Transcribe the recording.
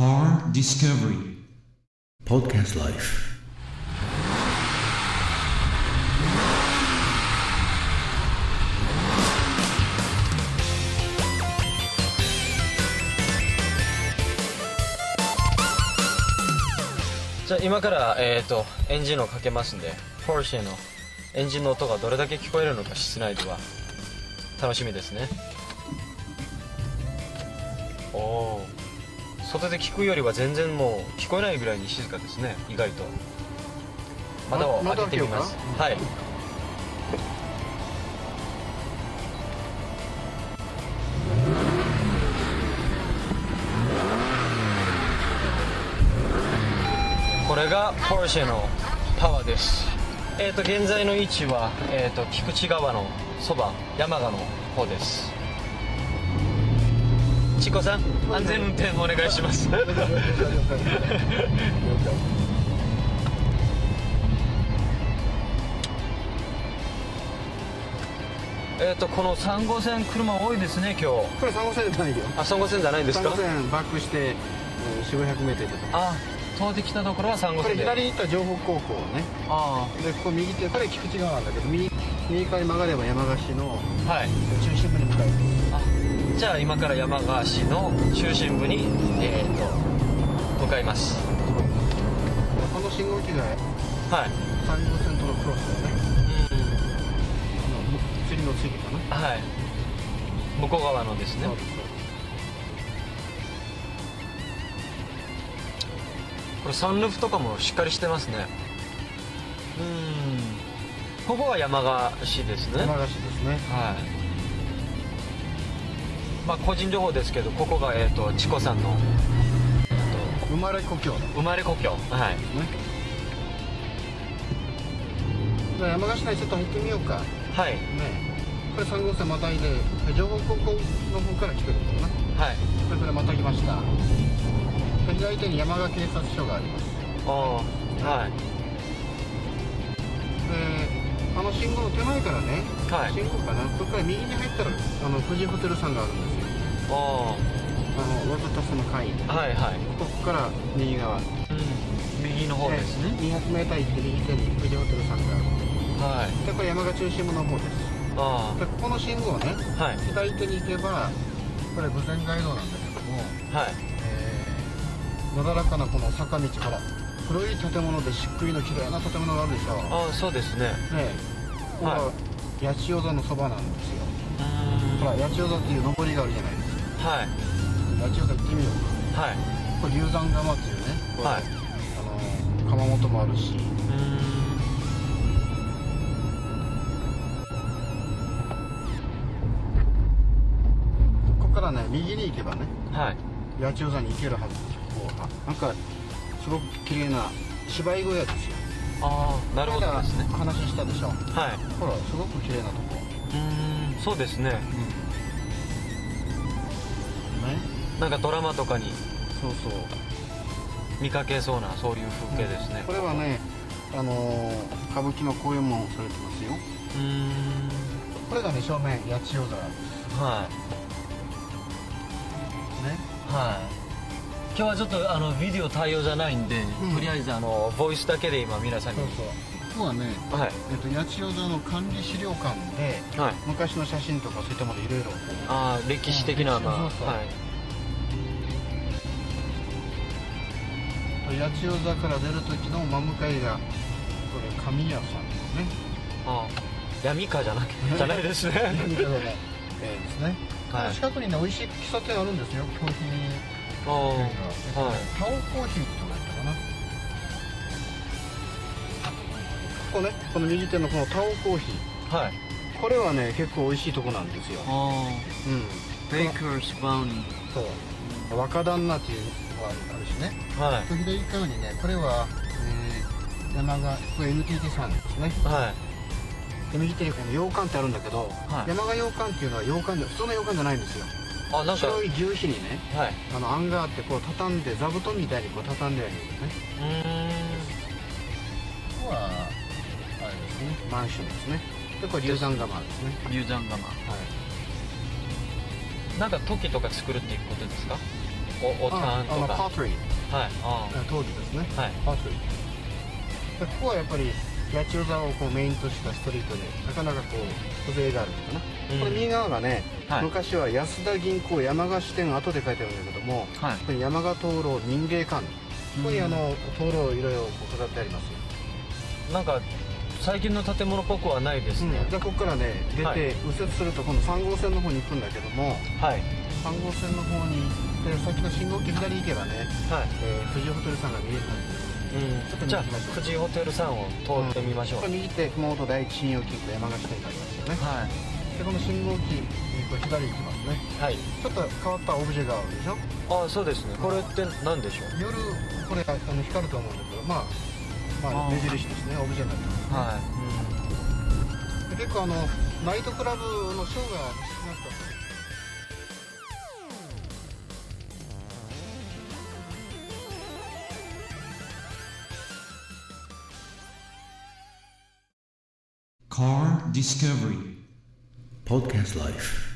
Car Discovery Podcast Life. じゃあ今から、えー、とエンジンをかけますんでポルシェのエンジンの音がどれだけ聞こえるのか室内では楽しみですねおお外で聞くよりは全然もう聞こえないぐらいに静かですね意外と。窓を開けてみます。はい。これがポルシェのパワーです。えっ、と現在の位置は、えー、と菊池川のそば山鹿の方ですチコさん安全運転お願いします。えっとこの3号線車多いですね今日。これ3号線じゃないよ。あ3号線じゃないです3か号線バックして4500メートルとか。あ通ってきたところは3号これ線で左に行った情報高校ね。あでここ右手これ菊池川なんだけど右右側に曲がれば山鹿市のあはい。中心部に向かいあじゃあ今から山鹿市の中心部にえっ、と向かいます。この信号機がはい。3号線とのクロスだよね。うあの次の次かな、んはい。向こう側のですね。これサンルーフとかもしっかりしてますね。うん。ここは山鹿市ですね。山鹿市ですね。はいまあ個人情報ですけどここがえっ、とチコさんの、え生まれ故郷。生まれ故郷。はい。ね。じゃあ山鹿市内ちょっと入ってみようか。はい。ね。これ3号線またいで情報高校の方から来てるんだな。はい。これこれまた来ました。で左手に山鹿警察署があります。ああはい。であの信号の手前からね、はい。信号かなそこから右に入ったらあの富士ホテルさんがあるんですよ。ああ。のワズタスの会はいはい。ここから右側。うん。右の方ですね。200メーター行って右手に富士ホテルさんがある。はい。でこれ山鹿中心部の方です。あでここの信号ねあはい。左手に行けばこれ豊前街道なんだけどもはい。えーなだらかなこの坂道から古い建物でしっくりの綺麗な建物があるでしょああそうですね。ねここがは八千代座のそばなんですよ。ほら八千代座っていう上りがあるじゃないですか。はい。八千代座行ってみよう。かはい。これ龍山釜っていうねはい。あの窯元もあるし。うーん。ここからね右に行けばねはい。八千代座に行けるはず。こうあなんかすごく綺麗な芝居小屋ですよ。ああなるほど。ですね話したでしょはい。ほらすごく綺麗なとこ。うーんそうですね。ね。なんかドラマとかにそうそう。見かけそうなそういう風景ですね。これはねあのー歌舞伎の公演もされてますよ。うーん。これがね正面八千代座はい。ね。はい今日はちょっとあのビデオ対応じゃないんで、うん。とりあえずあのボイスだけで今皆さんに。そうそう。ここはね、はい。えっと、八千代座の管理資料館ではい。昔の写真とかそういったものいろいろああ歴史的なうんまあそうそう。はい。八千代座から出る時の真向かいがこれ神谷さんのね。ああ闇かじゃなくじゃないですね。えーですね、はい。近くにね美味しい喫茶店あるんですよ。コーヒーああはいタオコーヒーってとこやったかな。ここねこの右手のこのタオコーヒー。はい。これはね結構美味しいとこなんですよ。あうん。あベイカーズバウニーそう。若旦那っていうのがあるしね。はい。左側にねこれは、えー、山がこれ NTT さんですね。はい。で右手にこの洋館ってあるんだけど、はい。山鹿洋館っていうのは洋館で普通の洋館じゃないんですよあなんか白い牛皮にねはい。あの案があってこう畳んで座布団みたいにこう畳んであるんですね。うーん。ここはあれですね。マンションですね。でこれ龍山釜ですね。龍山釜はい。なんか時とか作るっていうことですか？おおたんとあのパトリー。はい。あ通りですね。はい。パートリー。でここはやっぱり八千代座をこうメインとしたストリートでなかなかこう風情があるのかな、うん。これ右側がね、はい。昔は安田銀行山賀支店後で書いてあるんだけどもはい。山賀灯籠民芸館。ここにあの灯籠をいろいろ飾ってあります。よなんか最近の建物っぽくはないですね、でここからね出てはい。右折すると今度3号線の方に行くんだけどもはい。3号線の方に行って先の信号機左に行けばね、はい。えー、富士ホテルさんが見えるはずですうん、じゃあ富士ホテルさんを通ってみましょう、ここ右手熊本第一信用金庫山梨店がありますよね。はい。でこの信号機えーこれ左行きますね。はい。ちょっと変わったオブジェがあるでしょ？あそうですね。これって何でしょう？夜これあの光ると思うんだけどまあまあ目印ですねオブジェになってますはい、で結構あのナイトクラブのショーが Car Discovery. Podcast Life